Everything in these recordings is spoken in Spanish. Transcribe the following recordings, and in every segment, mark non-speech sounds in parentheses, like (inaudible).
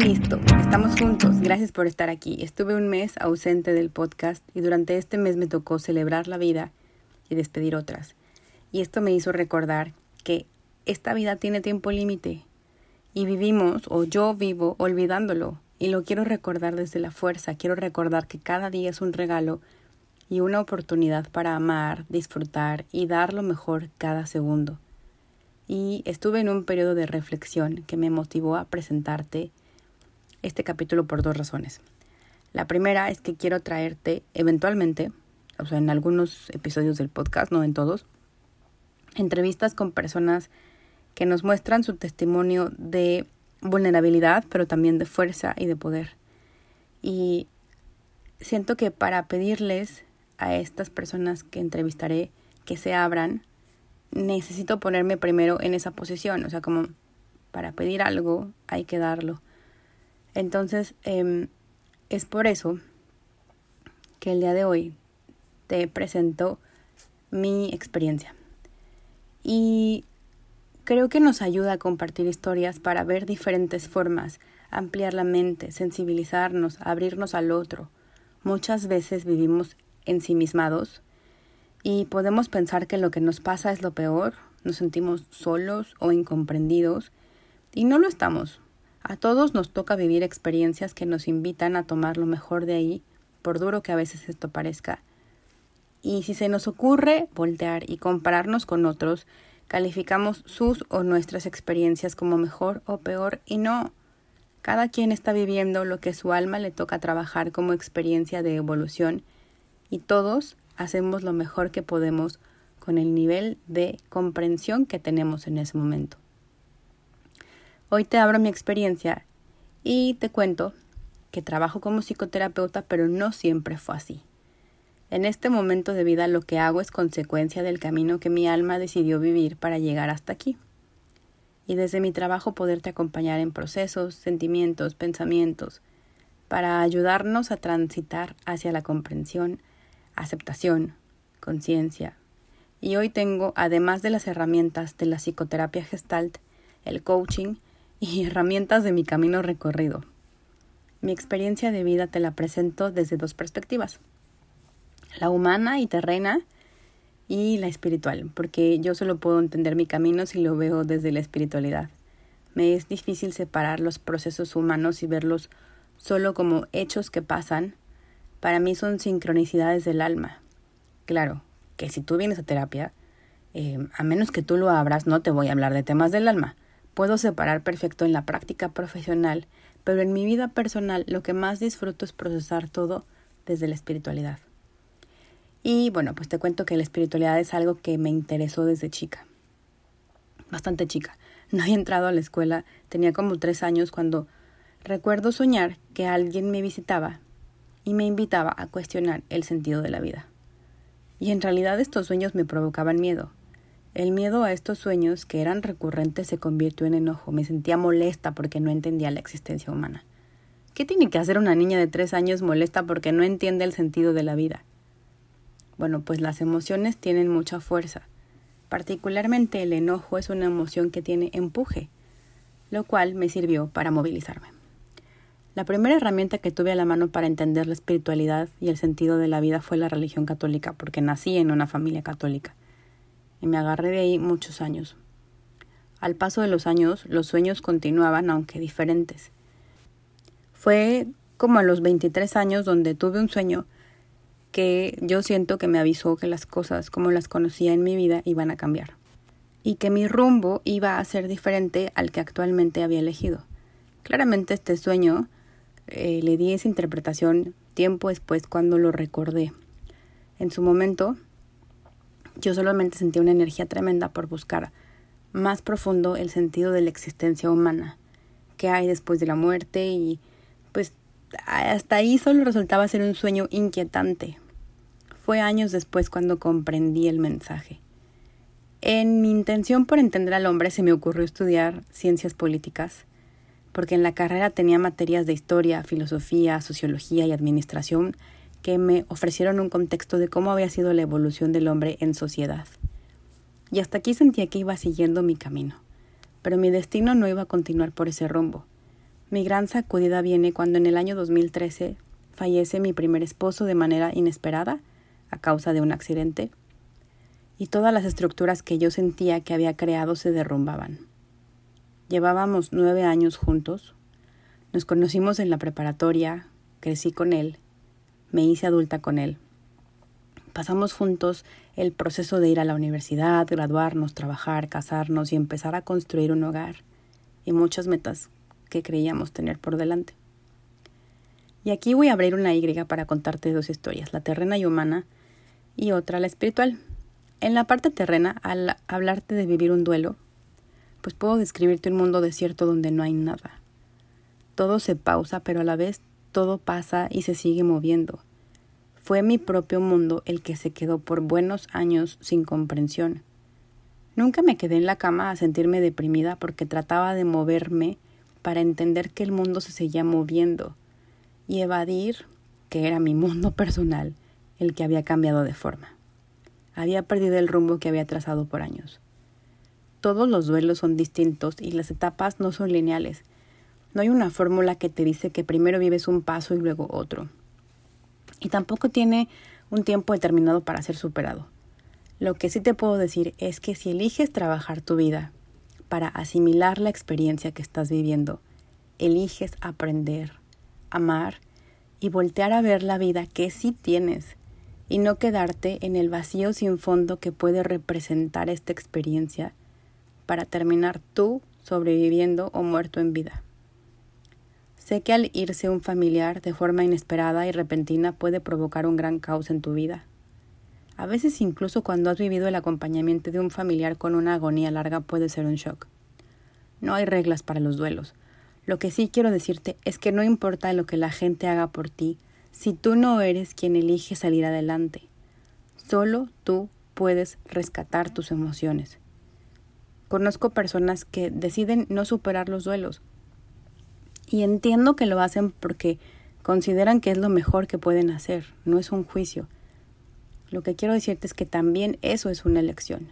listo, estamos juntos. Gracias por estar aquí. Estuve un mes ausente del podcast y durante este mes me tocó celebrar la vida y despedir otras. Y esto me hizo recordar que esta vida tiene tiempo límite y vivimos, o yo vivo, olvidándolo. Y lo quiero recordar desde la fuerza. Quiero recordar que cada día es un regalo y una oportunidad para amar, disfrutar y dar lo mejor cada segundo. Y estuve en un periodo de reflexión que me motivó a presentarte este capítulo por dos razones. La primera es que quiero traerte eventualmente, o sea, en algunos episodios del podcast, no en todos, entrevistas con personas que nos muestran su testimonio de vulnerabilidad, pero también de fuerza y de poder. Y siento que para pedirles a estas personas que entrevistaré que se abran, necesito ponerme primero en esa posición, o sea, como para pedir algo hay que darlo. Entonces, em, es por eso que el día de hoy te presento mi experiencia. Y creo que nos ayuda a compartir historias para ver diferentes formas, ampliar la mente, sensibilizarnos, abrirnos al otro. Muchas veces vivimos ensimismados y podemos pensar que lo que nos pasa es lo peor, nos sentimos solos o incomprendidos y no lo estamos. A todos nos toca vivir experiencias que nos invitan a tomar lo mejor de ahí, por duro que a veces esto parezca. Y si se nos ocurre voltear y compararnos con otros, calificamos sus o nuestras experiencias como mejor o peor y no. Cada quien está viviendo lo que su alma le toca trabajar como experiencia de evolución y todos hacemos lo mejor que podemos con el nivel de comprensión que tenemos en ese momento. Hoy te abro mi experiencia y te cuento que trabajo como psicoterapeuta, pero no siempre fue así. En este momento de vida lo que hago es consecuencia del camino que mi alma decidió vivir para llegar hasta aquí. Y desde mi trabajo poderte acompañar en procesos, sentimientos, pensamientos, para ayudarnos a transitar hacia la comprensión, aceptación, conciencia. Y hoy tengo, además de las herramientas de la psicoterapia gestalt, el coaching, y herramientas de mi camino recorrido. Mi experiencia de vida te la presento desde dos perspectivas, la humana y terrena y la espiritual, porque yo solo puedo entender mi camino si lo veo desde la espiritualidad. Me es difícil separar los procesos humanos y verlos solo como hechos que pasan. Para mí son sincronicidades del alma. Claro, que si tú vienes a terapia, eh, a menos que tú lo abras, no te voy a hablar de temas del alma. Puedo separar perfecto en la práctica profesional, pero en mi vida personal lo que más disfruto es procesar todo desde la espiritualidad. Y bueno, pues te cuento que la espiritualidad es algo que me interesó desde chica. Bastante chica. (laughs) No había entrado a la escuela, tenía como tres años cuando recuerdo soñar que alguien me visitaba y me invitaba a cuestionar el sentido de la vida. Y en realidad estos sueños me provocaban miedo. El miedo a estos sueños que eran recurrentes se convirtió en enojo. Me sentía molesta porque no entendía la existencia humana. ¿Qué tiene que hacer una niña de tres años molesta porque no entiende el sentido de la vida? Bueno, pues las emociones tienen mucha fuerza. Particularmente el enojo es una emoción que tiene empuje, lo cual me sirvió para movilizarme. La primera herramienta que tuve a la mano para entender la espiritualidad y el sentido de la vida fue la religión católica, porque nací en una familia católica y me agarré de ahí muchos años. Al paso de los años, los sueños continuaban, aunque diferentes. Fue como a los 23 años donde tuve un sueño que yo siento que me avisó que las cosas como las conocía en mi vida iban a cambiar y que mi rumbo iba a ser diferente al que actualmente había elegido. Claramente este sueño eh, le di esa interpretación tiempo después cuando lo recordé. En su momento yo solamente sentía una energía tremenda por buscar más profundo el sentido de la existencia humana, qué hay después de la muerte y pues hasta ahí solo resultaba ser un sueño inquietante. Fue años después cuando comprendí el mensaje. En mi intención por entender al hombre se me ocurrió estudiar ciencias políticas, porque en la carrera tenía materias de historia, filosofía, sociología y administración que me ofrecieron un contexto de cómo había sido la evolución del hombre en sociedad. Y hasta aquí sentía que iba siguiendo mi camino, pero mi destino no iba a continuar por ese rumbo. Mi gran sacudida viene cuando en el año 2013 fallece mi primer esposo de manera inesperada a causa de un accidente y todas las estructuras que yo sentía que había creado se derrumbaban. Llevábamos nueve años juntos, nos conocimos en la preparatoria, crecí con él, me hice adulta con él. Pasamos juntos el proceso de ir a la universidad, graduarnos, trabajar, casarnos y empezar a construir un hogar y muchas metas que creíamos tener por delante. Y aquí voy a abrir una Y para contarte dos historias, la terrena y humana y otra la espiritual. En la parte terrena, al hablarte de vivir un duelo, pues puedo describirte un mundo desierto donde no hay nada. Todo se pausa, pero a la vez todo pasa y se sigue moviendo. Fue mi propio mundo el que se quedó por buenos años sin comprensión. Nunca me quedé en la cama a sentirme deprimida porque trataba de moverme para entender que el mundo se seguía moviendo y evadir que era mi mundo (laughs) personal el que había cambiado de forma. Había perdido el rumbo que había trazado por años. Todos los duelos son distintos y las etapas no son lineales. No hay una fórmula que te dice que primero vives un paso y luego otro. Y tampoco tiene un tiempo determinado para ser superado. Lo que sí te puedo decir es que si eliges trabajar tu vida para asimilar la experiencia que estás viviendo, eliges aprender, amar y voltear a ver la vida que sí tienes y no quedarte en el vacío sin fondo que puede representar esta experiencia para terminar tú sobreviviendo o muerto en vida. Sé que al irse un familiar de forma inesperada y repentina puede provocar un gran caos en tu vida. A veces incluso cuando has vivido el acompañamiento de un familiar con una agonía larga puede ser un shock. No hay reglas para los duelos. Lo que sí quiero decirte es que no importa lo que la gente haga por ti, si tú no eres quien elige salir adelante. Solo tú puedes rescatar tus emociones. Conozco personas que deciden no superar los duelos. Y entiendo que lo hacen porque consideran que es lo mejor que pueden hacer, no es un juicio. Lo que quiero decirte es que también eso es una elección.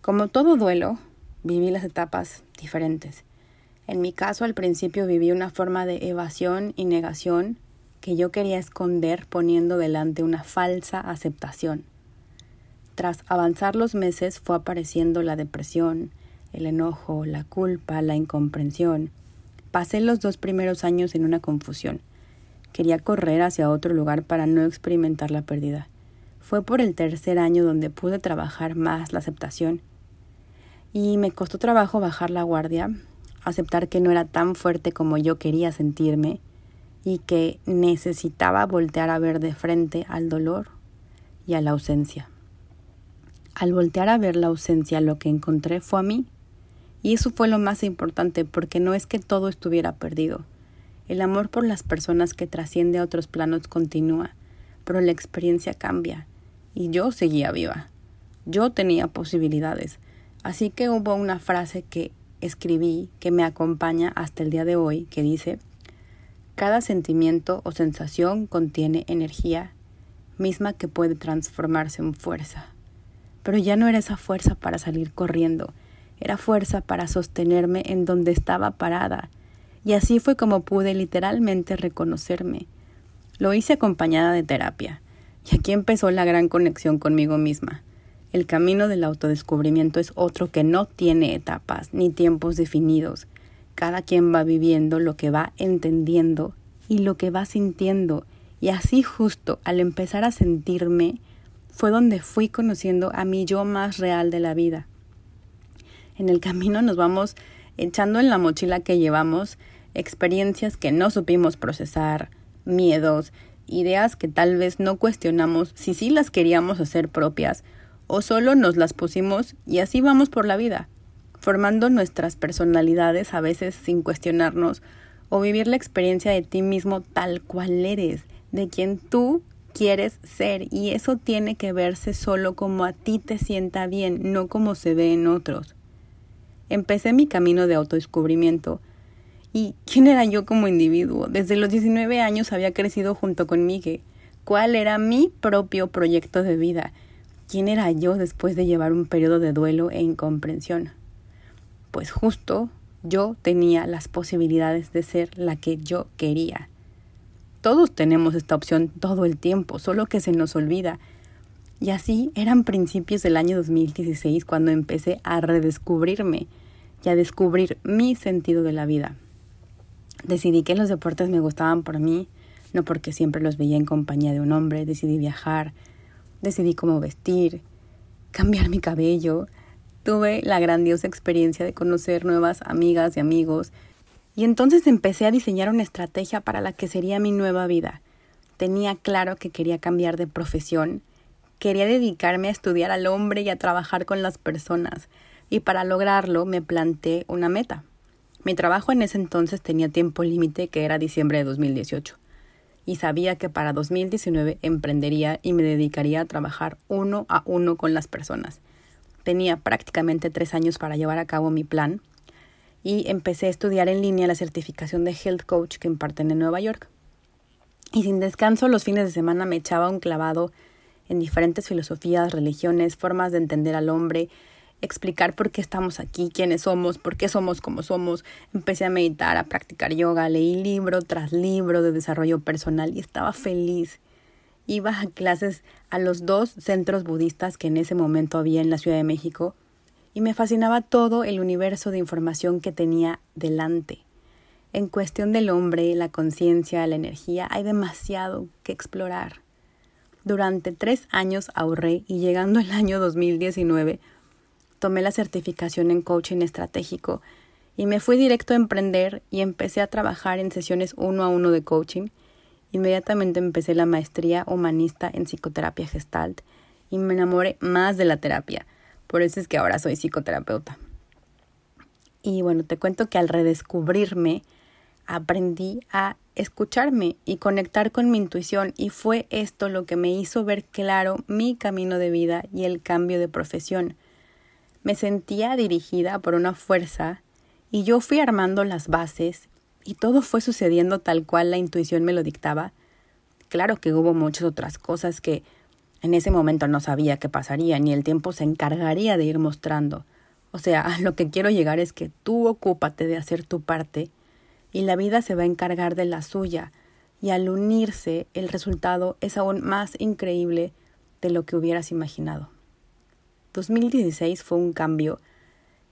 Como todo duelo, viví las etapas diferentes. En mi caso, al principio viví una forma de evasión y negación que yo quería esconder poniendo delante una falsa aceptación. Tras avanzar los meses fue apareciendo la depresión, el enojo, la culpa, la incomprensión. Pasé los dos primeros años en una confusión. Quería correr hacia otro lugar para no experimentar la pérdida. Fue por el tercer año donde pude trabajar más la aceptación. Y me costó trabajo bajar la guardia, aceptar que no era tan fuerte como yo quería sentirme y que necesitaba voltear a ver de frente al dolor y a la ausencia. Al voltear a ver la ausencia lo que encontré fue a mí. Y eso fue lo más importante porque no es que todo estuviera perdido, el amor por las personas que trasciende a otros planos continúa, pero la experiencia cambia y yo seguía viva. Yo tenía posibilidades. Así que hubo una frase que escribí que me acompaña hasta el día de hoy que dice, cada sentimiento o sensación contiene energía misma que puede transformarse en fuerza. Pero ya no era esa fuerza para salir corriendo, era fuerza para sostenerme en donde estaba parada, y así fue como pude literalmente reconocerme. Lo hice acompañada de terapia, y aquí empezó la gran conexión conmigo misma. El camino del autodescubrimiento es otro que no tiene etapas ni tiempos definidos. Cada quien va viviendo lo que va entendiendo y lo que va sintiendo. Y así justo al empezar a sentirme fue donde fui conociendo a mi yo más real de la vida. En el camino nos vamos echando en la mochila que llevamos experiencias que no supimos procesar, miedos, ideas que tal vez no cuestionamos si sí las queríamos hacer propias o solo nos las pusimos y así vamos por la vida, formando nuestras personalidades a veces sin cuestionarnos o vivir la experiencia de ti mismo tal cual eres, de quien tú quieres ser y eso tiene que verse solo como a ti te sienta bien, no como se ve en otros. Empecé mi camino de autodescubrimiento ¿Y quién era yo como individuo? Desde los 19 años había crecido junto con Miguel. ¿Cuál era mi propio proyecto de vida? ¿Quién era yo después de llevar un periodo de duelo e incomprensión? Pues justo yo tenía las posibilidades de ser la que yo quería. Todos tenemos esta opción todo el tiempo, solo que se nos olvida. Y así eran principios del año 2016 cuando empecé a redescubrirme y a descubrir mi sentido de la vida. Decidí que los deportes me gustaban por mí, no porque siempre los veía en compañía de un hombre, decidí viajar, decidí cómo vestir, cambiar mi cabello, tuve la grandiosa experiencia de conocer nuevas amigas y amigos, y entonces empecé a diseñar una estrategia para la que sería mi nueva vida. Tenía claro que quería cambiar de profesión, quería dedicarme a estudiar al hombre y a trabajar con las personas, y para lograrlo me planteé una meta. Mi trabajo en ese entonces tenía tiempo límite que era diciembre de 2018 y sabía que para 2019 emprendería y me dedicaría a trabajar uno a uno con las personas. Tenía prácticamente tres años para llevar a cabo mi plan y empecé a estudiar en línea la certificación de Health Coach que imparten en Nueva York. Y sin descanso los fines de semana me echaba un clavado en diferentes filosofías, religiones, formas de entender al hombre, explicar por qué estamos aquí, quiénes somos, por qué somos como somos. Empecé a meditar, a practicar yoga, leí libro tras libro de desarrollo personal y estaba feliz. Iba a clases a los dos centros budistas que en ese momento había en la Ciudad de México y me fascinaba todo el universo de información que tenía delante. En cuestión del hombre, la conciencia, la energía, hay demasiado que explorar. Durante tres años ahorré y llegando el año 2019 tomé la certificación en coaching estratégico y me fui directo a emprender y empecé a trabajar en sesiones uno a uno de coaching. Inmediatamente empecé la maestría humanista en psicoterapia gestalt y me enamoré más de la terapia. Por eso es que ahora soy psicoterapeuta. Y bueno, te cuento que al redescubrirme, aprendí a escucharme y conectar con mi intuición y fue esto lo que me hizo ver claro mi camino de vida y el cambio de profesión. Me sentía dirigida por una fuerza y yo fui armando las bases y todo fue sucediendo tal cual la intuición me lo dictaba. Claro que hubo muchas otras cosas que en ese momento no sabía qué pasaría ni el tiempo se encargaría de ir mostrando. O sea, (laughs) lo que quiero llegar es que tú ocúpate de hacer tu parte y la vida se va a encargar de la suya y al unirse el resultado es aún más increíble de lo que hubieras imaginado. 2016 fue un cambio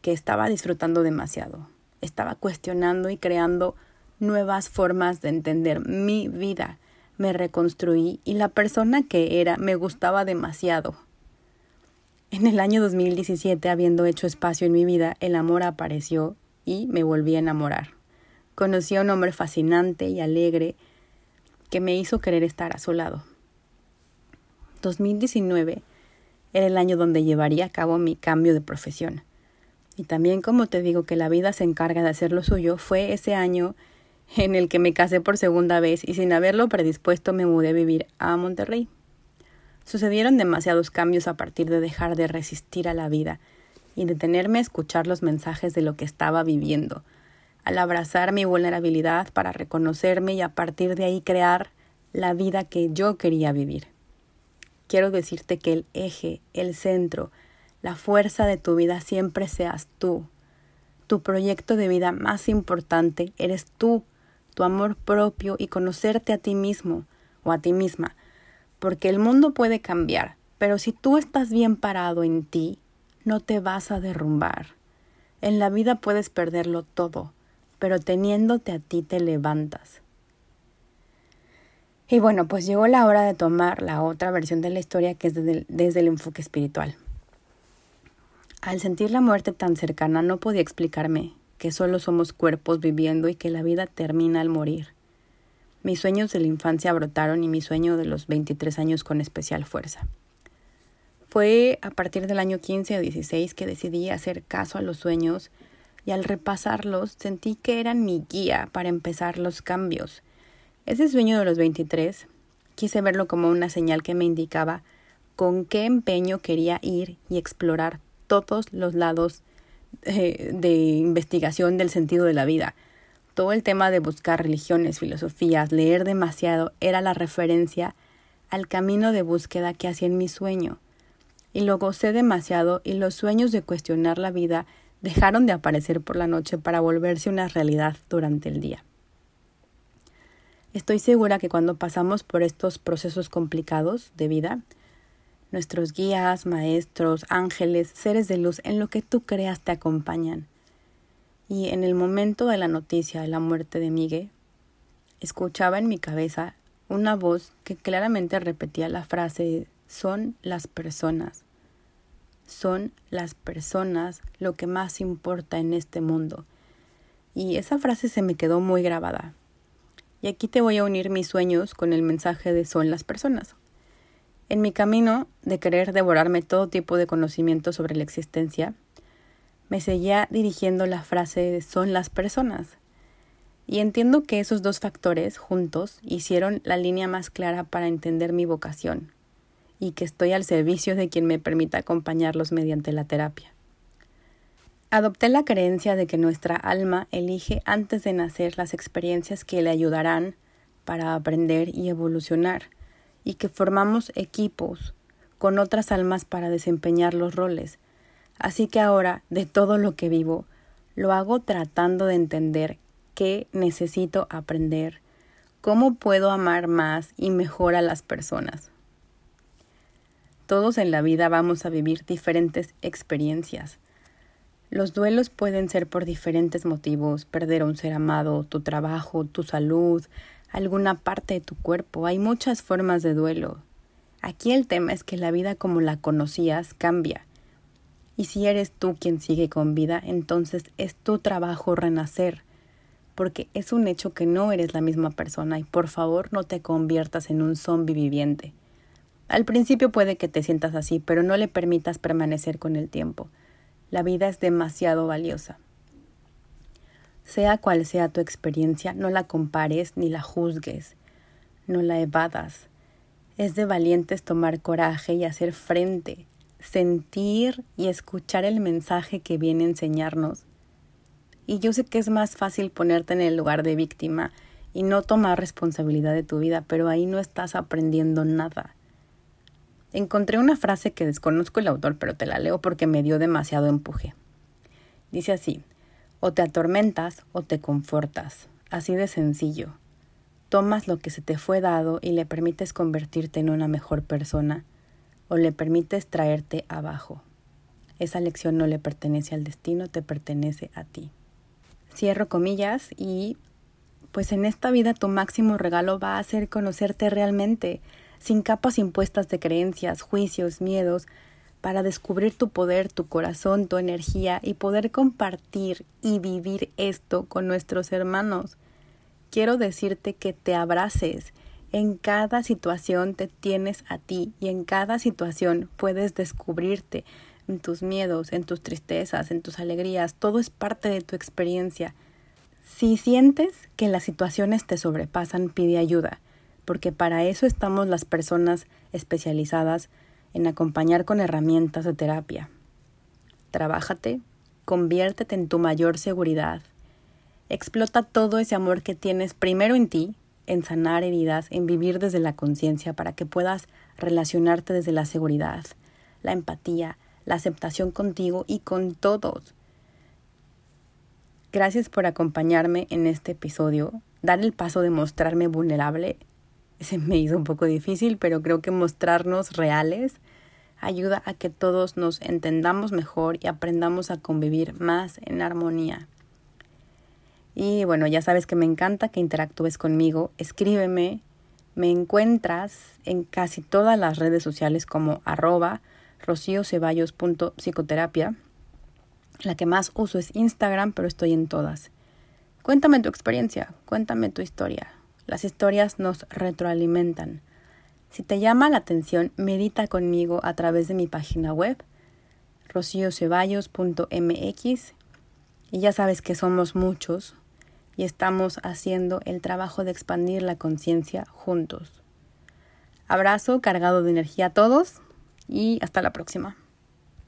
que estaba disfrutando demasiado. Estaba cuestionando y creando nuevas formas de entender mi vida. Me reconstruí y la persona que era me gustaba demasiado. En el año 2017, habiendo hecho espacio en mi vida, el amor apareció y me volví a enamorar. Conocí a un hombre fascinante y alegre que me hizo querer estar a su lado. 2019 era el año donde llevaría a cabo mi cambio de profesión. Y también como te digo que la vida se encarga de hacer lo suyo, fue ese año en el que me casé por segunda vez y sin haberlo predispuesto me mudé a vivir a Monterrey. Sucedieron demasiados cambios a partir de dejar de resistir a la vida y detenerme a escuchar los mensajes de lo que estaba viviendo, al abrazar mi vulnerabilidad para reconocerme y a partir de ahí crear la vida que yo quería vivir quiero decirte que el eje, el centro, la fuerza de tu vida siempre seas tú. Tu proyecto de vida más importante eres tú, tu amor propio y conocerte a ti mismo o a ti misma. Porque el mundo puede cambiar, pero si tú estás bien parado en ti, no te vas a derrumbar. En la vida puedes perderlo todo, pero teniéndote a ti te levantas. Y bueno, pues llegó la hora de tomar la otra versión de la historia que es desde el, enfoque espiritual. Al sentir la muerte tan cercana no podía explicarme que solo somos cuerpos viviendo y que la vida termina al morir. Mis sueños de la infancia brotaron y mi sueño de los 23 años con especial fuerza. Fue a partir del año 15 o 16 que decidí hacer caso a los sueños y al repasarlos sentí que eran mi guía para empezar los cambios ese sueño de los 23 quise verlo como una señal que me indicaba con qué empeño quería ir y explorar todos los lados eh, de investigación del sentido de la vida. Todo el tema de buscar religiones, filosofías, leer demasiado era la referencia al camino de búsqueda que hacía en mi sueño. Y lo gocé demasiado y los sueños de cuestionar la vida dejaron de aparecer por la noche para volverse una realidad durante el día. Estoy segura que cuando pasamos por estos procesos complicados de vida, nuestros guías, maestros, ángeles, seres de luz, en lo que tú creas te acompañan. Y en el momento de la noticia de la muerte de Miguel, escuchaba en mi cabeza una voz que claramente repetía la frase son las personas. Son las personas lo que más importa en este mundo. Y esa frase se me quedó muy grabada. Y aquí te voy a unir mis sueños con el mensaje de son las personas. En mi camino de querer devorarme todo tipo de conocimiento sobre la existencia, me seguía dirigiendo la frase de son las personas. Y entiendo que esos dos factores juntos hicieron la línea más clara para entender mi vocación y que estoy al servicio de quien me permita acompañarlos mediante la terapia. Adopté la creencia de que nuestra alma elige antes de nacer las experiencias que le ayudarán para aprender y evolucionar, y que formamos equipos con otras almas para desempeñar los roles. Así que ahora, de todo lo que vivo, lo hago tratando de entender qué necesito aprender, cómo puedo amar más y mejor a las personas. Todos en la vida vamos a vivir diferentes experiencias. Los duelos pueden ser por diferentes motivos, perder a un ser amado, tu trabajo, tu salud, alguna parte de tu cuerpo. Hay muchas formas de duelo. Aquí el tema es que la vida como la conocías cambia. Y si eres tú quien sigue con vida, entonces es tu trabajo renacer, porque es un hecho que no eres la misma persona y por favor no te conviertas en un zombi viviente. Al principio puede que te sientas así, pero no le permitas permanecer con el tiempo. La vida es demasiado valiosa. Sea cual sea tu experiencia, no la compares ni la juzgues, no la evadas. Es de valientes tomar coraje y hacer frente, sentir y escuchar el mensaje que viene a enseñarnos. Y yo sé que es más fácil ponerte en el lugar de víctima y no tomar responsabilidad de tu vida, pero ahí no estás aprendiendo nada. Encontré una frase que desconozco el autor, pero te la leo porque me dio demasiado empuje. Dice así, o te atormentas o te confortas, así de sencillo. Tomas lo que se te fue dado y le permites convertirte en una mejor persona, o le permites traerte abajo. Esa lección no le pertenece al destino, te pertenece a ti. Cierro comillas y pues en esta vida tu máximo regalo va a ser conocerte realmente, sin capas impuestas de creencias, juicios, miedos, para descubrir tu poder, tu corazón, tu energía y poder compartir y vivir esto con nuestros hermanos. Quiero decirte que te abraces. En cada situación te tienes a ti y en cada situación puedes descubrirte en tus miedos, en tus tristezas, en tus alegrías. Todo es parte de tu experiencia. Si sientes que las situaciones te sobrepasan, pide ayuda porque para eso estamos las personas especializadas en acompañar con herramientas de terapia. Trabájate, conviértete en tu mayor seguridad. Explota todo ese amor que tienes primero en ti, en sanar heridas, en vivir desde la conciencia para que puedas relacionarte desde la seguridad, la empatía, la aceptación contigo y con todos. Gracias por acompañarme en este episodio. Dar el paso de mostrarme vulnerable se me hizo un poco difícil, pero creo que mostrarnos reales ayuda a que todos nos entendamos mejor y aprendamos a convivir más en armonía. Y bueno, ya sabes que me encanta que interactúes conmigo. Escríbeme. Me encuentras en casi todas las redes sociales como arroba rocioceballos.psicoterapia. La que más uso es Instagram, pero estoy en todas. Cuéntame tu experiencia, cuéntame tu historia. Las historias nos retroalimentan. Si te llama la atención, medita conmigo a través de mi página web, rocioceballos.mx. Y ya sabes que somos muchos y estamos haciendo el trabajo de expandir la conciencia juntos. Abrazo cargado de energía a todos y hasta la próxima.